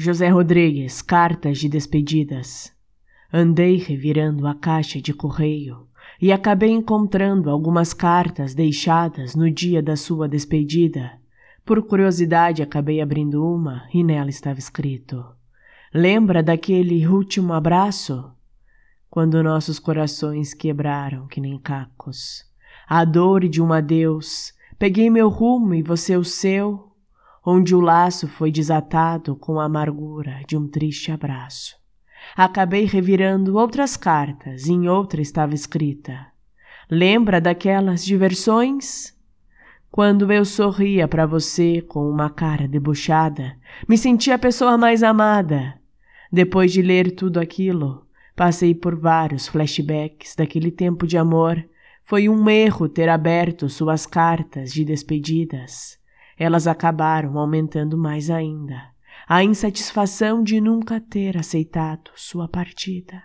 José Rodrigues, cartas de despedidas. Andei revirando a caixa de correio e acabei encontrando algumas cartas deixadas no dia da sua despedida. Por curiosidade, acabei abrindo uma e nela estava escrito: Lembra daquele último abraço? Quando nossos corações quebraram que nem cacos. A dor de um adeus. Peguei meu rumo e você o seu, onde o laço foi desatado com a amargura de um triste abraço. Acabei revirando outras cartas e em outra estava escrita: Lembra daquelas diversões? Quando eu sorria para você com uma cara debochada, me sentia a pessoa mais amada. Depois de ler tudo aquilo, passei por vários flashbacks daquele tempo de amor. Foi um erro ter aberto suas cartas de despedidas. Elas acabaram aumentando mais ainda a insatisfação de nunca ter aceitado sua partida.